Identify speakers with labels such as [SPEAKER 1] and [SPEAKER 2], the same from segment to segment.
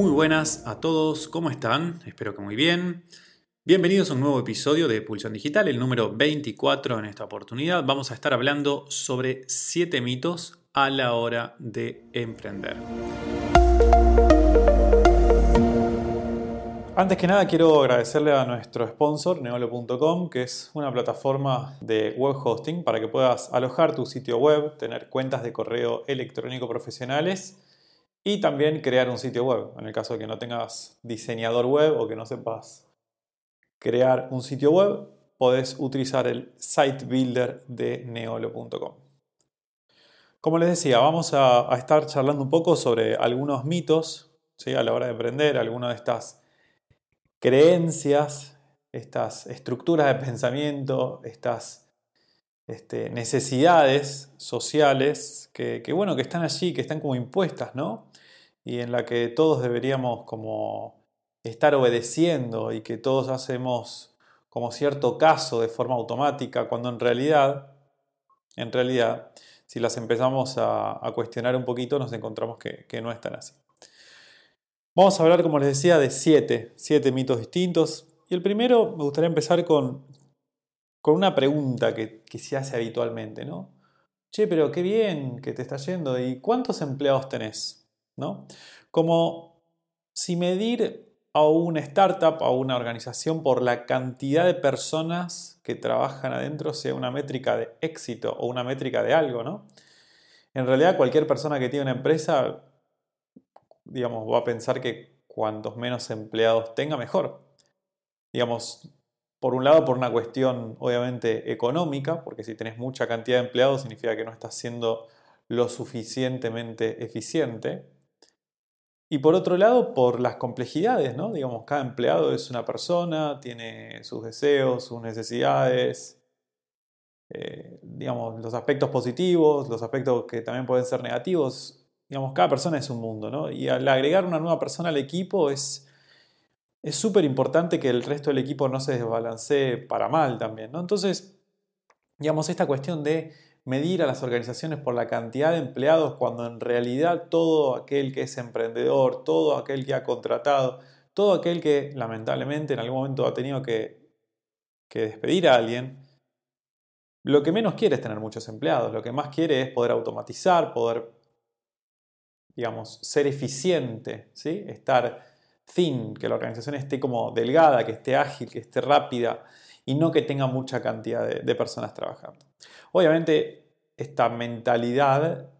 [SPEAKER 1] Muy buenas a todos, ¿cómo están? Espero que muy bien. Bienvenidos a un nuevo episodio de Pulsión Digital, el número 24 en esta oportunidad. Vamos a estar hablando sobre 7 mitos a la hora de emprender. Antes que nada quiero agradecerle a nuestro sponsor neolo.com, que es una plataforma de web hosting para que puedas alojar tu sitio web, tener cuentas de correo electrónico profesionales y también crear un sitio web. En el caso de que no tengas diseñador web o que no sepas crear un sitio web, podés utilizar el site builder de neolo.com. Como les decía, vamos a, estar charlando un poco sobre algunos mitos ¿sí? a la hora de emprender, algunas de estas creencias, estas estructuras de pensamiento, estas este, necesidades sociales que, bueno, que están allí, que están como impuestas, ¿no? Y en la que todos deberíamos como estar obedeciendo y que todos hacemos como cierto caso de forma automática, cuando en realidad, en realidad, si las empezamos a, cuestionar un poquito, nos encontramos que, que no están así. Vamos a hablar, como les decía, de siete, siete mitos distintos. Y el primero me gustaría empezar con, con una pregunta que, que, se hace habitualmente, ¿no? Che, pero qué bien que te está yendo. ¿Y cuántos empleados tenés? Como si medir a una startup, a una organización por la cantidad de personas que trabajan adentro sea una métrica de éxito o una métrica de algo, ¿no? En realidad cualquier persona que tiene una empresa digamos, va a pensar que cuantos menos empleados tenga, mejor. Digamos, por un lado, por una cuestión obviamente económica, porque si tenés mucha cantidad de empleados significa que no estás siendo lo suficientemente eficiente. Y por otro lado, por las complejidades, ¿no? Digamos, cada empleado es una persona, tiene sus deseos, sus necesidades, eh, digamos, los aspectos positivos, los aspectos que también pueden ser negativos, digamos, cada persona es un mundo, ¿no? Y al agregar una nueva persona al equipo es súper importante que el resto del equipo no se desbalancee para mal también, ¿no? Entonces, digamos, esta cuestión de medir a las organizaciones por la cantidad de empleados cuando en realidad todo aquel que es emprendedor, todo aquel que ha contratado, todo aquel que lamentablemente en algún momento ha tenido que, despedir a alguien, lo que menos quiere es tener muchos empleados, lo que más quiere es poder automatizar, poder digamos, ser eficiente, ¿sí? estar thin, que la organización esté como delgada, que esté ágil, que esté rápida y no que tenga mucha cantidad de, personas trabajando. Obviamente, esta mentalidad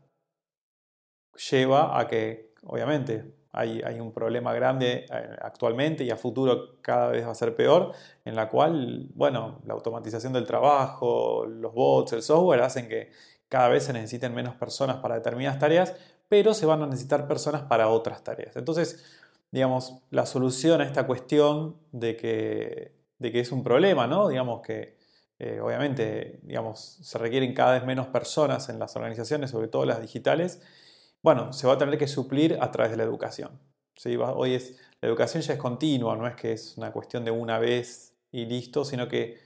[SPEAKER 1] lleva a que, obviamente, hay, hay, un problema grande eh, actualmente y a futuro cada vez va a ser peor, en la cual, bueno, la automatización del trabajo, los bots, el software hacen que cada vez se necesiten menos personas para determinadas tareas, pero se van a necesitar personas para otras tareas. Entonces, digamos, la solución a esta cuestión de que, de que es un problema, ¿no? Digamos que eh, obviamente digamos, se requieren cada vez menos personas en las organizaciones, sobre todo las digitales, bueno, se va a tener que suplir a través de la educación. ¿sí? Hoy es, la educación ya es continua, no es que es una cuestión de una vez y listo, sino que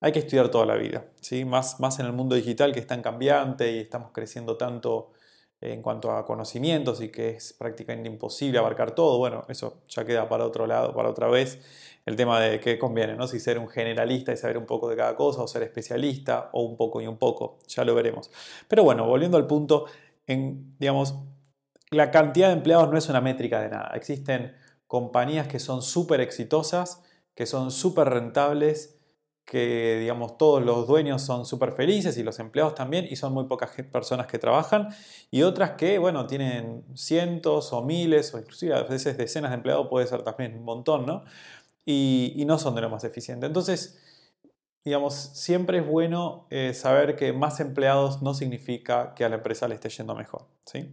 [SPEAKER 1] hay que estudiar toda la vida, ¿sí? más, más en el mundo digital que es tan cambiante y estamos creciendo tanto en cuanto a conocimientos y que es prácticamente imposible abarcar todo, bueno, eso ya queda para otro lado, para otra vez, el tema de qué conviene, ¿no? Si ser un generalista y saber un poco de cada cosa o ser especialista o un poco y un poco, ya lo veremos. Pero bueno, volviendo al punto, en, digamos, la cantidad de empleados no es una métrica de nada. Existen compañías que son súper exitosas, que son súper rentables, que digamos todos los dueños son súper felices y los empleados también y son muy pocas personas que trabajan y otras que bueno tienen cientos o miles o inclusive a veces decenas de empleados puede ser también un montón ¿no? y, no son de lo más eficiente entonces digamos siempre es bueno eh, saber que más empleados no significa que a la empresa le esté yendo mejor ¿sí?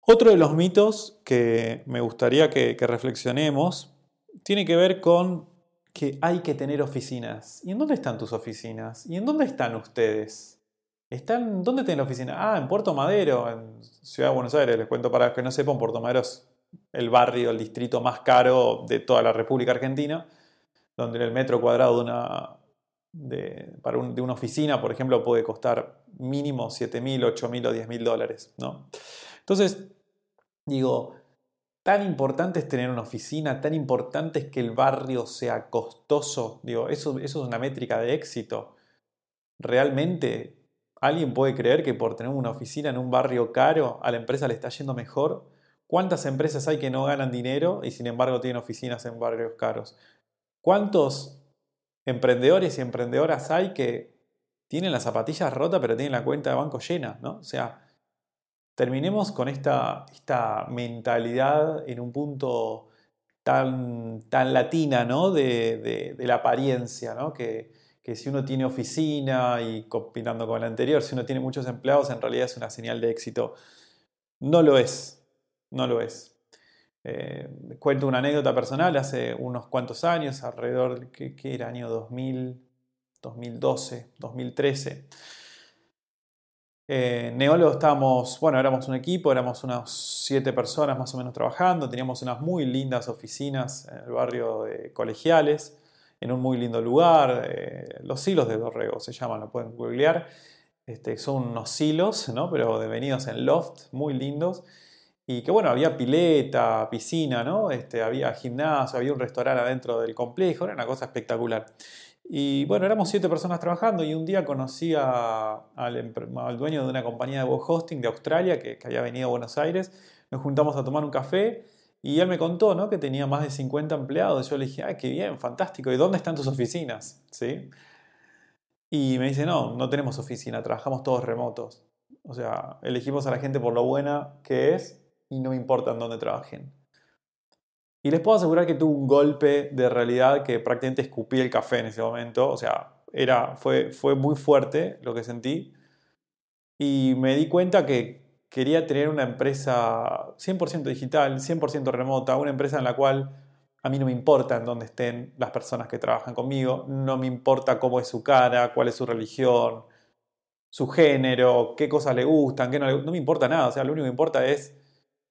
[SPEAKER 1] otro de los mitos que me gustaría que reflexionemos tiene que ver con que hay que tener oficinas. ¿Y en dónde están tus oficinas? ¿Y en dónde están ustedes? ¿Están, ¿Dónde tienen la oficina? Ah, en Puerto Madero, en Ciudad de Buenos Aires. Les cuento para que no sepan, Puerto Madero es el barrio, el distrito más caro de toda la República Argentina, donde el metro cuadrado de una, de, para de una oficina, por ejemplo, puede costar mínimo 7.000, 8.000 o 10.000 dólares. ¿no? Entonces, digo, tan importante es tener una oficina, tan importante es que el barrio sea costoso. Digo, eso, eso es una métrica de éxito. ¿Realmente alguien puede creer que por tener una oficina en un barrio caro a la empresa le está yendo mejor? ¿Cuántas empresas hay que no ganan dinero y sin embargo tienen oficinas en barrios caros? ¿Cuántos emprendedores y emprendedoras hay que tienen las zapatillas rotas pero tienen la cuenta de banco llena? ¿no? O sea, terminemos con esta, esta conmentalidad en un punto tan, tan latina ¿no? de, la apariencia, ¿no? que, si uno tiene oficina y combinando con el anterior, si uno tiene muchos empleados, en realidad es una señal de éxito. No lo es, no lo es. Eh, cuento una anécdota personal, hace unos cuantos años, alrededor, ¿qué, qué era? Año 2000, 2012, 2013. Eh, Neolo estábamos, bueno, éramos un equipo, éramos unas siete personas más o menos trabajando, teníamos unas muy lindas oficinas en el barrio de Colegiales, en un muy lindo lugar, eh, los silos de Dorrego se llaman, lo pueden googlear, este, son unos silos, ¿no? pero devenidos en loft, muy lindos, y que bueno, había pileta, piscina, ¿no? Este, había gimnasio, había un restaurante adentro del complejo, era una cosa espectacular. Y bueno, éramos siete personas trabajando y un día conocí al, dueño de una compañía de web hosting de Australia que, había venido a Buenos Aires. Nos juntamos a tomar un café y él me contó ¿no? que tenía más de 50 empleados. Yo le dije, ay, qué bien, fantástico. ¿Y dónde están tus oficinas? ¿Sí? Y me dice, no, no tenemos oficina, trabajamos todos remotos. O sea, elegimos a la gente por lo buena que es y no importa en dónde trabajen. Y les puedo asegurar que tuve un golpe de realidad que prácticamente escupí el café en ese momento. O sea, era, fue, fue muy fuerte lo que sentí. Y me di cuenta que quería tener una empresa 100% digital, 100% remota, una empresa en la cual a mí no me importa en dónde estén las personas que trabajan conmigo, no me importa cómo es su cara, cuál es su religión, su género, qué cosas le gustan, qué no le No me importa nada, o sea, lo único que importa es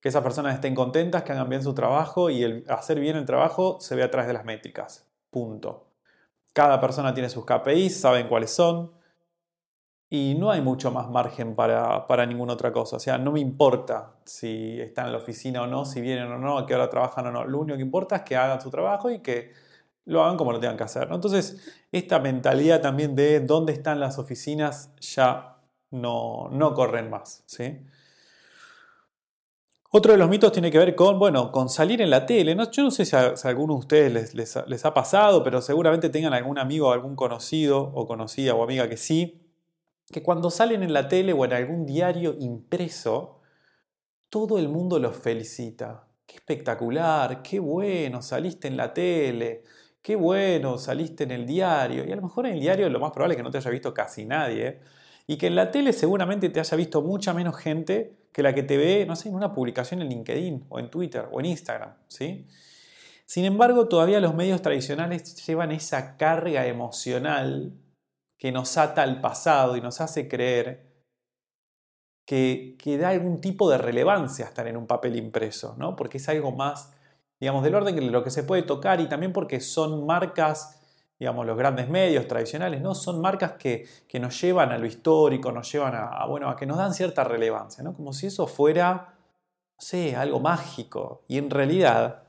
[SPEAKER 1] que esas personas estén contentas, que hagan bien su trabajo y el hacer bien el trabajo se ve a través de las métricas. Punto. Cada persona tiene sus KPIs, saben cuáles son y no hay mucho más margen para, para ninguna otra cosa. O sea, no me importa si están en la oficina o no, si vienen o no, a qué hora trabajan o no. Lo único que importa es que hagan su trabajo y que lo hagan como lo tengan que hacer. Entonces, esta mentalidad también de dónde están las oficinas ya no, no corren más. ¿sí? Otro de los mitos tiene que ver con, bueno, con salir en la tele. ¿no? Yo no sé si a, alguno de ustedes les, ha pasado, pero seguramente tengan algún amigo algún conocido o conocida o amiga que sí, que cuando salen en la tele o en algún diario impreso, todo el mundo los felicita. Qué espectacular, qué bueno, saliste en la tele, qué bueno, saliste en el diario. Y a lo mejor en el diario lo más probable es que no te haya visto casi nadie. Y que en la tele seguramente te haya visto mucha menos gente que la que te ve, no sé, en una publicación en LinkedIn o en Twitter o en Instagram, ¿sí? Sin embargo, todavía los medios tradicionales llevan esa carga emocional que nos ata al pasado y nos hace creer que, que da algún tipo de relevancia estar en un papel impreso, ¿no? Porque es algo más, digamos, del orden de lo que se puede tocar y también porque son marcas digamos, los grandes medios tradicionales, ¿no? Son marcas que, nos llevan a lo histórico, nos llevan a, bueno, a que nos dan cierta relevancia, ¿no? Como si eso fuera, no algo mágico. Y en realidad,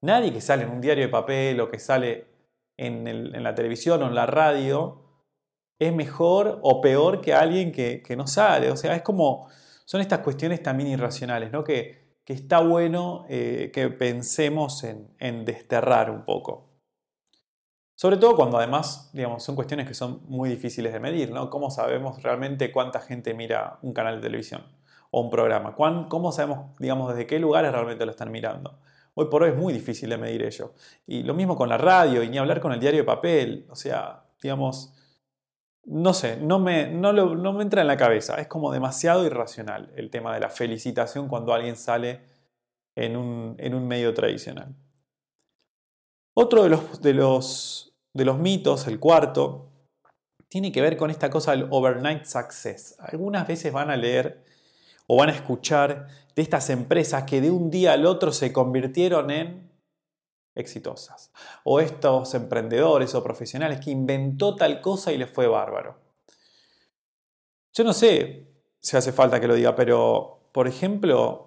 [SPEAKER 1] nadie que sale en un diario de papel o que sale en, la televisión o en la radio es mejor o peor que alguien que, no sale. O sea, es como, son estas cuestiones también irracionales, ¿no? Que, que está bueno eh, que pensemos en, en desterrar un poco. Sobre todo cuando además, digamos, son cuestiones que son muy difíciles de medir, ¿no? ¿Cómo sabemos realmente cuánta gente mira un canal de televisión o un programa? ¿Cómo sabemos, digamos, desde qué lugares realmente lo están mirando? Hoy por hoy es muy difícil de medir ello. Y lo mismo con la radio y ni hablar con el diario de papel. O sea, digamos, no sé, no me, no, no me entra en la cabeza. Es como demasiado irracional el tema de la felicitación cuando alguien sale en un, en un medio tradicional. Otro de los, de los de los mitos, el cuarto, tiene que ver con esta cosa del overnight success. Algunas veces van a leer o van a escuchar de estas empresas que de un día al otro se convirtieron en exitosas. O estos emprendedores o profesionales que inventó tal cosa y les fue bárbaro. Yo no sé si hace falta que lo diga, pero por ejemplo,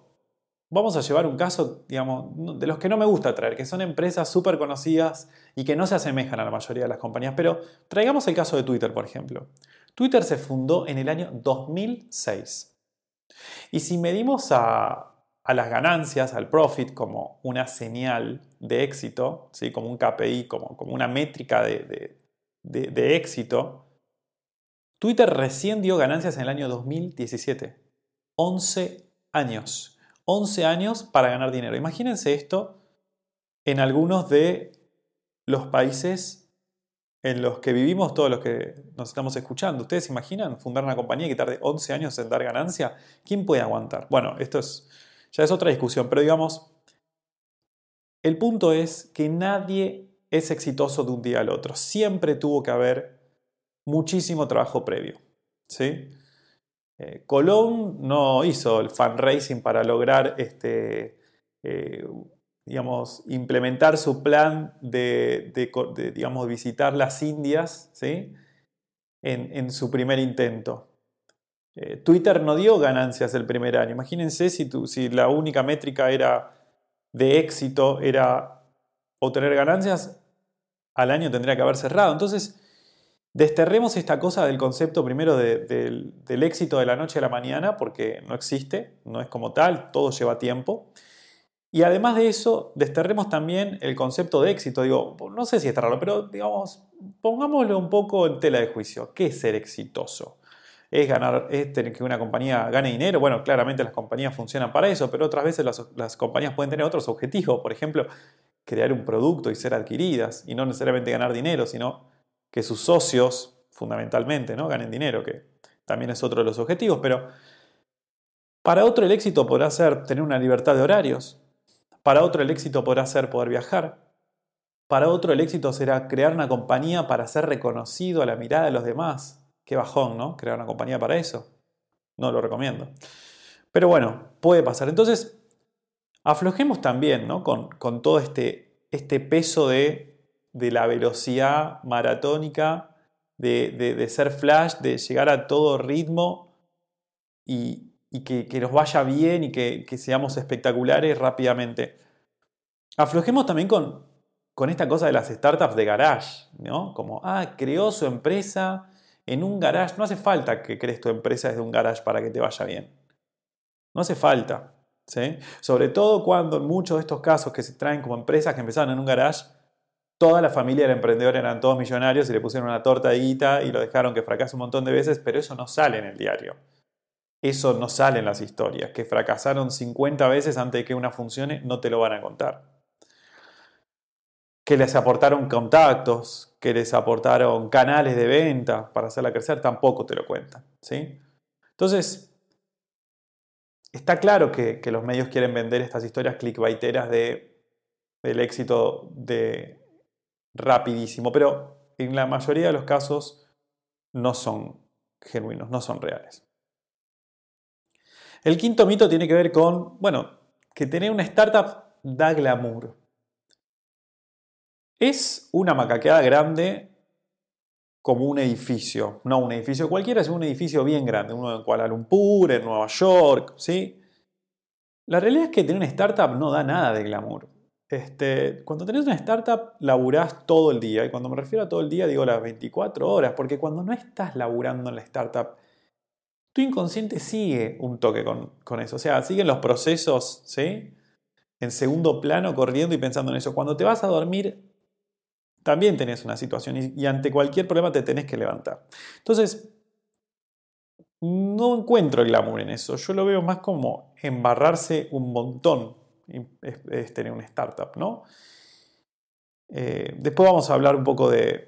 [SPEAKER 1] vamos a llevar un caso, digamos, de los que no me gusta traer, que son empresas súper conocidas y que no se asemejan a la mayoría de las compañías. Pero traigamos el caso de Twitter, por ejemplo. Twitter se fundó en el año 2006. Y si medimos a, las ganancias, al profit, como una señal de éxito, ¿sí? como un KPI, como, una métrica de, de éxito, Twitter recién dio ganancias en el año 2017. 11 años. 11 años para ganar dinero. Imagínense esto en algunos de los países en los que vivimos, todos los que nos estamos escuchando. ¿Ustedes se imaginan fundar una compañía que tarde 11 años en dar ganancia? ¿Quién puede aguantar? Bueno, esto es, ya es otra discusión, pero digamos, el punto es que nadie es exitoso de un día al otro. Siempre tuvo que haber muchísimo trabajo previo. ¿sí? Eh, Colón no hizo el fundraising para lograr este, eh, digamos, implementar su plan de, digamos, visitar las Indias ¿sí? en, su primer intento. Eh, Twitter no dio ganancias el primer año. Imagínense si, si la única métrica era de éxito era obtener ganancias, al año tendría que haber cerrado. Entonces, Desterremos esta cosa del concepto primero del éxito de la noche a la mañana, porque no existe, no es como tal, todo lleva tiempo. Y además de eso, desterremos también el concepto de éxito. Digo, no sé si es raro, pero digamos, pongámoslo un poco en tela de juicio. ¿Qué es ser exitoso? ¿Es, ganar, es tener que una compañía gane dinero? Bueno, claramente las compañías funcionan para eso, pero otras veces las, las compañías pueden tener otros objetivos. Por ejemplo, crear un producto y ser adquiridas, y no necesariamente ganar dinero, sino que sus socios, fundamentalmente, ¿no? ganen dinero, que también es otro de los objetivos, pero para otro el éxito podrá ser tener una libertad de horarios, para otro el éxito podrá ser poder viajar, para otro el éxito será crear una compañía para ser reconocido a la mirada de los demás. Qué bajón, ¿no? Crear una compañía para eso. No lo recomiendo. Pero bueno, puede pasar. Entonces, aflojemos también ¿no? con, con todo este, este peso de de la velocidad maratónica, de, ser flash, de llegar a todo ritmo y, que, nos vaya bien y que, seamos espectaculares rápidamente. Aflojemos también con, con esta cosa de las startups de garage, ¿no? Como, ah, creó su empresa en un garage. No hace falta que crees tu empresa desde un garage para que te vaya bien. No hace falta. ¿sí? Sobre todo cuando en muchos de estos casos que se traen como empresas que empezaron en un garage, Toda la familia del emprendedor eran todos millonarios y le pusieron una torta de guita y lo dejaron que fracase un montón de veces, pero eso no sale en el diario. Eso no sale en las historias. Que fracasaron 50 veces antes de que una funcione, no te lo van a contar. Que les aportaron contactos, que les aportaron canales de venta para hacerla crecer, tampoco te lo cuentan. ¿sí? Entonces, está claro que, los medios quieren vender estas historias clickbaiteras de, del éxito de rapidísimo, pero en la mayoría de los casos no son genuinos, no son reales. El quinto mito tiene que ver con, bueno, que tener una startup da glamour. Es una macaqueada grande como un edificio, no un edificio cualquiera, es un edificio bien grande, uno en Kuala Lumpur, en Nueva York, ¿sí? La realidad es que tener una startup no da nada de glamour. Este, cuando tenés una startup, laburás todo el día. Y cuando me refiero a todo el día, digo las 24 horas. Porque cuando no estás laburando en la startup, tu inconsciente sigue un toque con, eso. O sea, siguen los procesos. En segundo plano, corriendo y pensando en eso. Cuando te vas a dormir, también tenés una situación y, y ante cualquier problema te tenés que levantar. Entonces, no encuentro el glamour en eso. Yo lo veo más como embarrarse un montón es, tener una startup, ¿no? Eh, después vamos a hablar un poco de,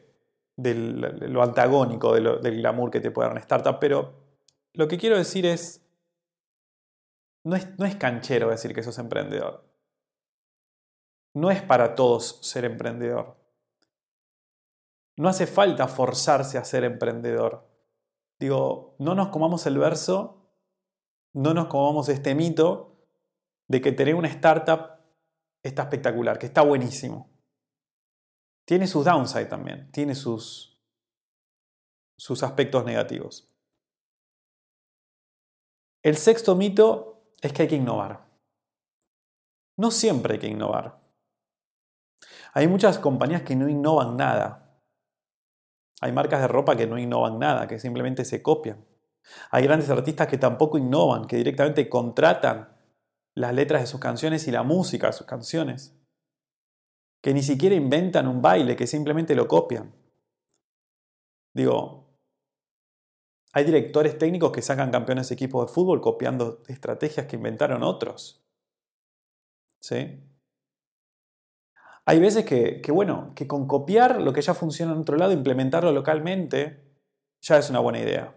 [SPEAKER 1] lo antagónico del glamour que te puede dar una startup, pero lo que quiero decir es, no es, no es canchero decir que sos emprendedor. No es para todos ser emprendedor. No hace falta forzarse a ser emprendedor. Digo, no nos comamos el verso, no nos comamos este mito de que tener una startup está espectacular, que está buenísimo. Tiene sus downside también, tiene sus, sus aspectos negativos. El sexto mito es que hay que innovar. no siempre hay que innovar. Hay muchas compañías que no innovan nada. Hay marcas de ropa que no innovan nada, que simplemente se copian. Hay grandes artistas que tampoco innovan, que directamente contratan las letras de sus canciones y la música de sus canciones. Que ni siquiera inventan un baile, que simplemente lo copian. Digo, hay directores técnicos que sacan campeones de equipos de fútbol copiando estrategias que inventaron otros. ¿Sí? Hay veces que, bueno, que con copiar lo que ya funciona en otro lado, implementarlo localmente, ya es una buena idea.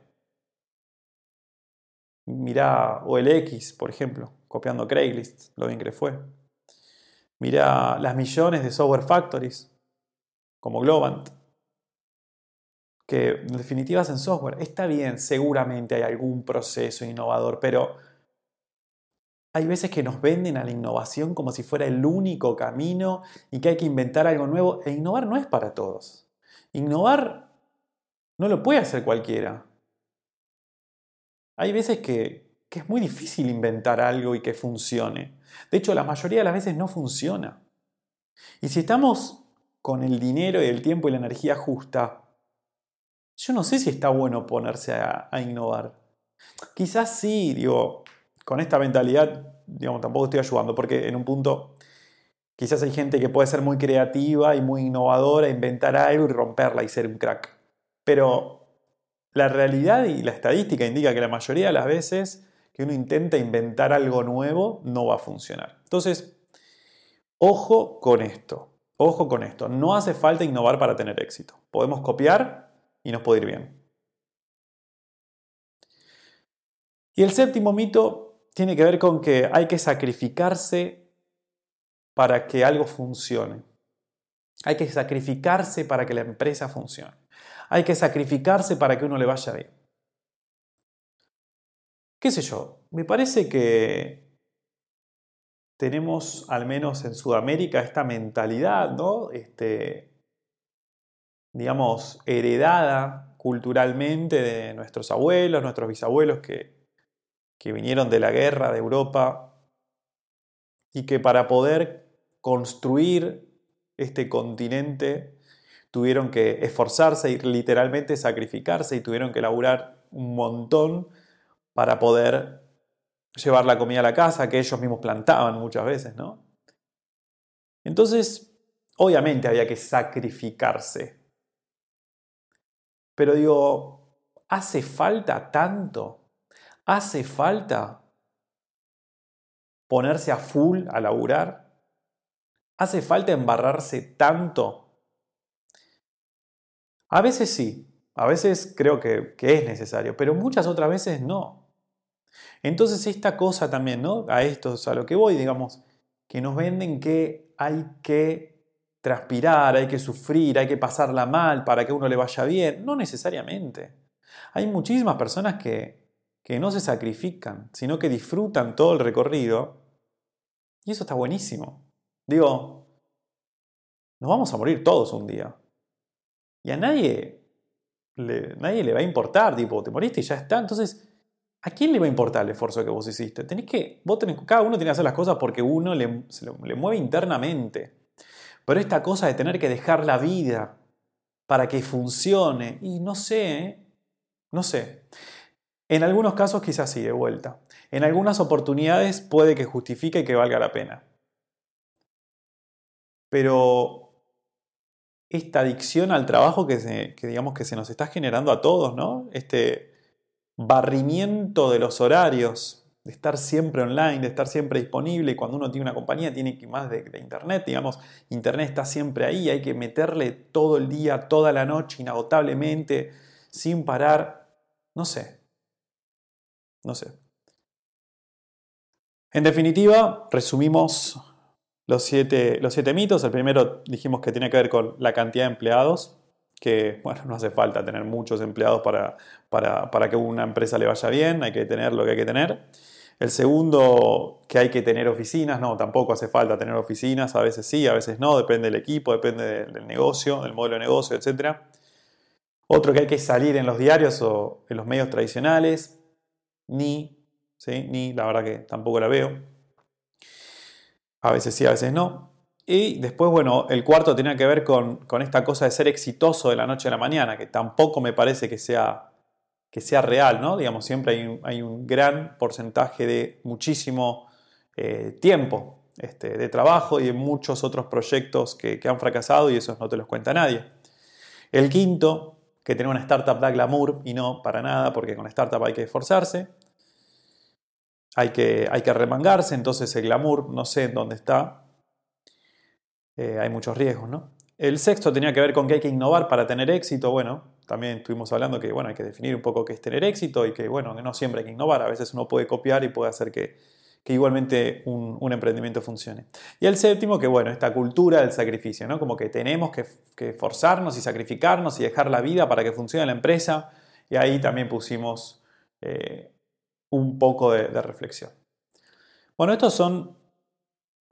[SPEAKER 1] Mirá OLX, por ejemplo, copiando Craigslist, lo bien que le fue. Mirá las millones de software factories, como Globant, que en definitiva hacen software. Está bien, seguramente hay algún proceso innovador, pero hay veces que nos venden a la innovación como si fuera el único camino y que hay que inventar algo nuevo. E innovar no es para todos. Innovar no lo puede hacer cualquiera. Hay veces que, que es muy difícil inventar algo y que funcione. De hecho, la mayoría de las veces no funciona. Y si estamos con el dinero y el tiempo y la energía justa, yo no sé si está bueno ponerse a, innovar. Quizás sí, digo, con esta mentalidad, digamos, tampoco estoy ayudando, porque en un punto quizás hay gente que puede ser muy creativa y muy innovadora, inventar algo y romperla y ser un crack. Pero la realidad y la estadística indica que la mayoría de las veces que uno intenta inventar algo nuevo no va a funcionar. Entonces, ojo con esto. Ojo con esto. No hace falta innovar para tener éxito. Podemos copiar y nos puede ir bien. Y el séptimo mito tiene que ver con que hay que sacrificarse para que algo funcione. Hay que sacrificarse para que la empresa funcione. Hay que sacrificarse para que uno le vaya bien. ¿Qué sé yo? Me parece que tenemos, al menos en Sudamérica, esta mentalidad, ¿no? Este, digamos, heredada culturalmente de nuestros abuelos, nuestros bisabuelos, que que vinieron de la guerra de Europa y que para poder construir este continente tuvieron que esforzarse y literalmente sacrificarse y tuvieron que laburar un montón para poder llevar la comida a la casa que ellos mismos plantaban muchas veces, ¿no? Entonces, obviamente había que sacrificarse. Pero digo, ¿hace falta tanto? ¿Hace falta ponerse a full a laburar? ¿Hace falta embarrarse tanto? A veces sí, a veces creo que, es necesario, pero muchas otras veces no. Entonces esta cosa también, ¿no? A esto es a lo que voy, digamos, que nos venden que hay que transpirar, hay que sufrir, hay que pasarla mal para que uno le vaya bien. No necesariamente. Hay muchísimas personas que, que no se sacrifican, sino que disfrutan todo el recorrido. Y eso está buenísimo. Digo, nos vamos a morir todos un día. Y a nadie le, nadie le va a importar, tipo, te moriste y ya está. Entonces, ¿a quién le va a importar el esfuerzo que vos hiciste? Tenés que, vos tenés, cada uno tiene que hacer las cosas porque uno le, le mueve internamente. Pero esta cosa de tener que dejar la vida para que funcione, y no sé, ¿eh? no sé. En algunos casos quizás sí, de vuelta. En algunas oportunidades puede que justifique y que valga la pena. Pero esta adicción al trabajo que, se, digamos que se nos está generando a todos, ¿no? Este barrimiento de los horarios, de estar siempre online, de estar siempre disponible. Cuando uno tiene una compañía tiene que más de, de, Internet, digamos, Internet está siempre ahí, hay que meterle todo el día, toda la noche, inagotablemente, sin parar. No sé, no sé. En definitiva, resumimos los siete, los siete mitos. El primero dijimos que tiene que ver con la cantidad de empleados, que bueno, no hace falta tener muchos empleados para, para, para que una empresa le vaya bien, hay que tener lo que hay que tener. El segundo, que hay que tener oficinas, no, tampoco hace falta tener oficinas, a veces sí, a veces no, depende del equipo, depende del negocio, del modelo de negocio, etc. Otro que hay que salir en los diarios o en los medios tradicionales, ni, ¿sí? ni, la verdad que tampoco la veo. A veces sí, a veces no. Y después, bueno, el cuarto tenía que ver con, esta cosa de ser exitoso de la noche a la mañana, que tampoco me parece que sea, que sea real, ¿no? Digamos, siempre hay un, gran porcentaje de muchísimo eh, tiempo este, de trabajo y de muchos otros proyectos que, que han fracasado y esos no te los cuenta nadie. El quinto, que tener una startup da glamour y no para nada, porque con startup hay que esforzarse, hay que, hay que remangarse, entonces el glamour no sé en dónde está, eh, hay muchos riesgos, ¿no? El sexto tenía que ver con que hay que innovar para tener éxito, bueno, también estuvimos hablando que bueno, hay que definir un poco qué es tener éxito y que bueno, no siempre hay que innovar, a veces uno puede copiar y puede hacer que, igualmente un, emprendimiento funcione. Y el séptimo, que bueno, esta cultura del sacrificio, ¿no? Como que tenemos que, forzarnos y sacrificarnos y dejar la vida para que funcione la empresa. Y ahí también pusimos eh, un poco de, reflexión. Bueno, estos son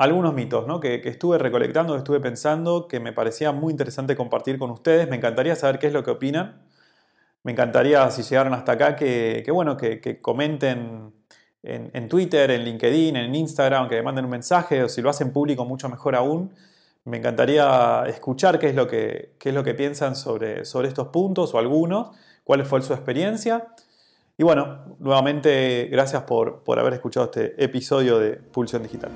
[SPEAKER 1] algunos mitos ¿no? que, estuve recolectando, que estuve pensando, que me parecía muy interesante compartir con ustedes. Me encantaría saber qué es lo que opinan. Me encantaría, si llegaron hasta acá, que, bueno, que comenten en, Twitter, en LinkedIn, en Instagram, que me manden un mensaje o si lo hacen público mucho mejor aún. Me encantaría escuchar qué es lo que, es lo que piensan sobre, sobre estos puntos o algunos, cuál fue su experiencia. Y bueno, nuevamente gracias por, por haber escuchado este episodio de Pulsión Digital.